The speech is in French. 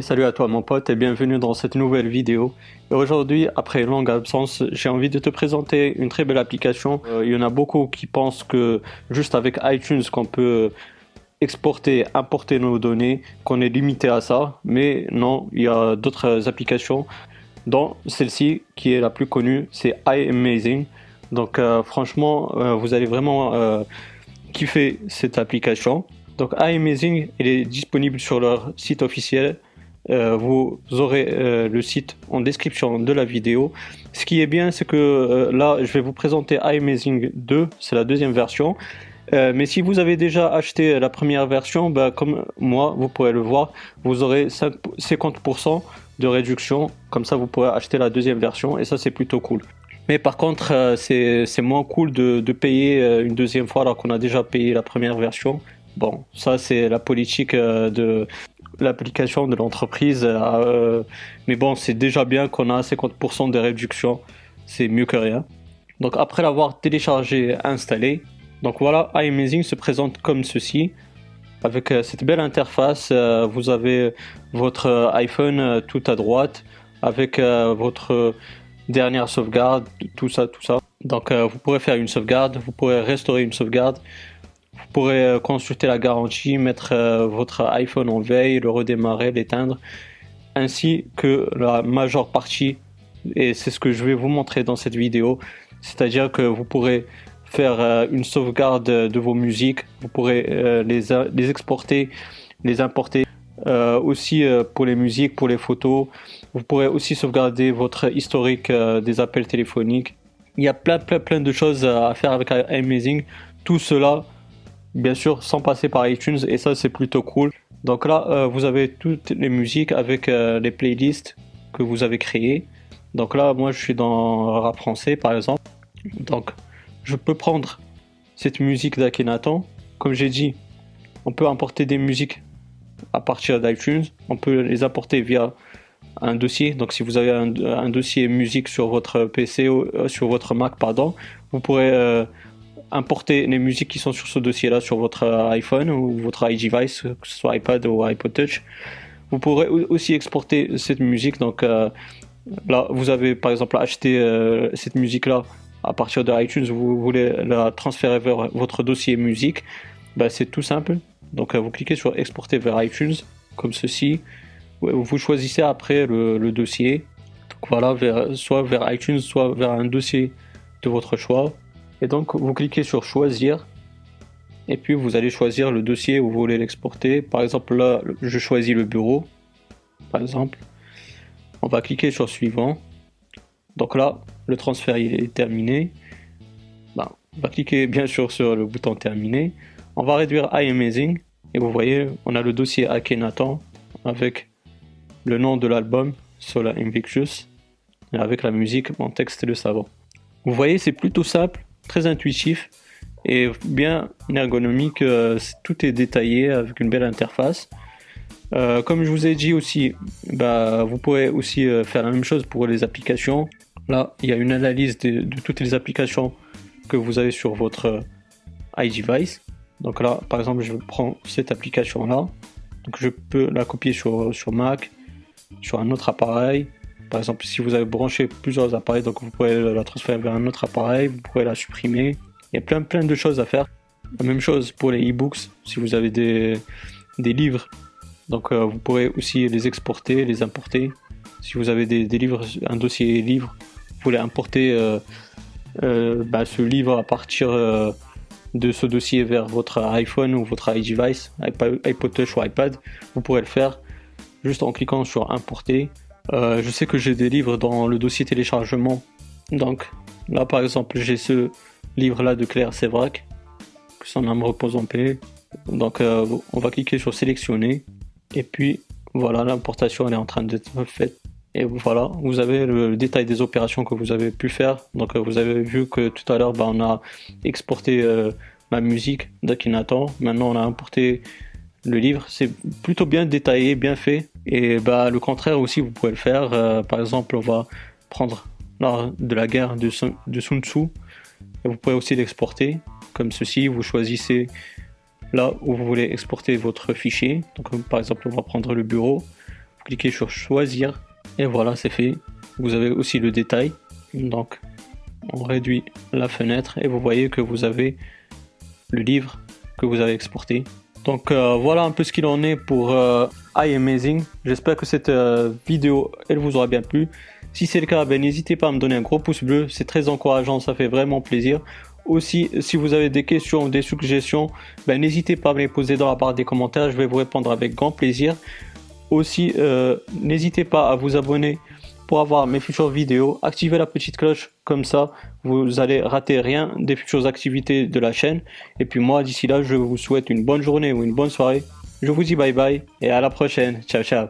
Salut à toi mon pote et bienvenue dans cette nouvelle vidéo. Aujourd'hui, après longue absence, j'ai envie de te présenter une très belle application. Euh, il y en a beaucoup qui pensent que juste avec iTunes qu'on peut exporter, importer nos données, qu'on est limité à ça. Mais non, il y a d'autres applications dont celle-ci qui est la plus connue, c'est iAmazing. Donc euh, franchement, euh, vous allez vraiment kiffer cette application. Donc iAmazing, elle est disponible sur leur site officiel euh, vous aurez euh, le site en description de la vidéo. Ce qui est bien, c'est que euh, là, je vais vous présenter iAmazing 2, c'est la deuxième version. mais si vous avez déjà acheté la première version, bah, comme moi, vous pourrez le voir, vous aurez 50% de réduction. Comme ça, vous pourrez acheter la deuxième version et ça, c'est plutôt cool. Mais par contre, c'est moins cool de, payer une deuxième fois alors qu'on a déjà payé la première version. Bon, ça c'est la politique de, l'application de l'entreprise. Euh, mais bon, c'est déjà bien qu'on a 50% de réduction. C'est mieux que rien. Donc après l'avoir téléchargé, installé, donc voilà, iAmazing se présente comme ceci. Avec euh, cette belle interface, euh, vous avez votre iPhone tout à droite, avec votre dernière sauvegarde, tout ça, tout ça. Donc vous pourrez faire une sauvegarde, vous pourrez restaurer une sauvegarde, vous pourrez euh, consulter la garantie, mettre euh, votre iPhone en veille, le redémarrer, l'éteindre, ainsi que la majeure partie, et c'est ce que je vais vous montrer dans cette vidéo, c'est-à-dire que vous pourrez faire euh, une sauvegarde de vos musiques, vous pourrez les, exporter, les importer. aussi pour les musiques, pour les photos. Vous pourrez aussi sauvegarder votre historique des appels téléphoniques. Il y a plein, plein, plein de choses à faire avec Amazing. Tout cela bien sûr sans passer par iTunes et ça c'est plutôt cool. Donc là euh, vous avez toutes les musiques avec euh, les playlists que vous avez créées. Donc là moi je suis dans rap français par exemple. Donc je peux prendre cette musique d'Akhenaton. Comme j'ai dit, on peut importer des musiques à partir d'iTunes. On peut les importer via un dossier. Donc si vous avez un, dossier musique sur votre PC ou euh, sur votre Mac, pardon, vous pourrez importer les musiques qui sont sur ce dossier-là sur votre iPhone ou votre iDevice, que ce soit iPad ou iPod Touch. Vous pourrez aussi exporter cette musique. Donc euh, là, vous avez par exemple acheté euh, cette musique-là à partir de iTunes, vous voulez la transférer vers votre dossier musique. Bah, c'est tout simple. Donc euh, vous cliquez sur exporter vers iTunes, comme ceci. Vous choisissez après le, dossier. Voilà, soit vers iTunes, soit vers un dossier de votre choix. Et donc vous cliquez sur choisir et puis vous allez choisir le dossier où vous voulez l'exporter. Par exemple là je choisis le bureau par exemple. On va cliquer sur suivant. Donc là le transfert il est terminé. Ben, on va cliquer bien sûr sur le bouton terminé. On va réduire iAmazing et vous voyez on a le dossier Akhenaton avec le nom de l'album Sola Invictus et avec la musique mon texte de savant. Vous voyez c'est plutôt simple très intuitif et bien ergonomique. Euh, tout est détaillé avec une belle interface. Euh, comme je vous ai dit aussi, bah, vous pourrez aussi euh, faire la même chose pour les applications. Là, il y a une analyse de, toutes les applications que vous avez sur votre iDevice. Donc là, par exemple, je prends cette application-là. Donc je peux la copier sur, sur Mac, sur un autre appareil, par exemple, si vous avez branché plusieurs appareils, donc vous pouvez la transférer vers un autre appareil, vous pouvez la supprimer. Il y a plein, plein de choses à faire. La même chose pour les e-books, si vous avez des, des livres. Donc euh, vous pourrez aussi les exporter, les importer. Si vous avez des, livres, un dossier livre, vous pouvez importer euh, euh, bah, ce livre à partir de ce dossier vers votre iPhone ou votre iDevice, iPod Touch ou iPad. Vous pourrez le faire juste en cliquant sur importer euh, je sais que j'ai des livres dans le dossier téléchargement. Donc là par exemple j'ai ce livre là de Claire Sévrac, que son âme repose en paix. Donc euh, on va cliquer sur sélectionner et puis voilà l'importation est en train d'être faite. Et voilà, vous avez le, détail des opérations que vous avez pu faire. Donc euh, vous avez vu que tout à l'heure bah, on a exporté ma musique d'Akinator. Maintenant on a importé le livre. C'est plutôt bien détaillé, bien fait. Et bah, le contraire aussi, vous pouvez le faire. Euh, par exemple, on va prendre l'art de la guerre de Sun, Tzu. Et vous pouvez aussi l'exporter comme ceci. Vous choisissez là où vous voulez exporter votre fichier. Donc, par exemple, on va prendre le bureau. vous cliquez sur choisir et voilà c'est fait. Vous avez aussi le détail. Donc on réduit la fenêtre et vous voyez que vous avez le livre que vous avez exporté. Donc euh, voilà un peu ce qu'il en est pour euh, iAmazing. J'espère que cette euh, vidéo elle vous aura bien plu. Si c'est le cas, ben, n'hésitez pas à me donner un gros pouce bleu, c'est très encourageant, ça fait vraiment plaisir. Aussi, si vous avez des questions ou des suggestions, ben, n'hésitez pas à me les poser dans la barre des commentaires, je vais vous répondre avec grand plaisir. Aussi, n'hésitez pas à vous abonner pour avoir mes futures vidéos. Activez la petite cloche, comme ça vous allez rater rien des futures activités de la chaîne. Et puis moi, d'ici là, je vous souhaite une bonne journée ou une bonne soirée. Je vous dis bye bye et à la prochaine. Ciao ciao.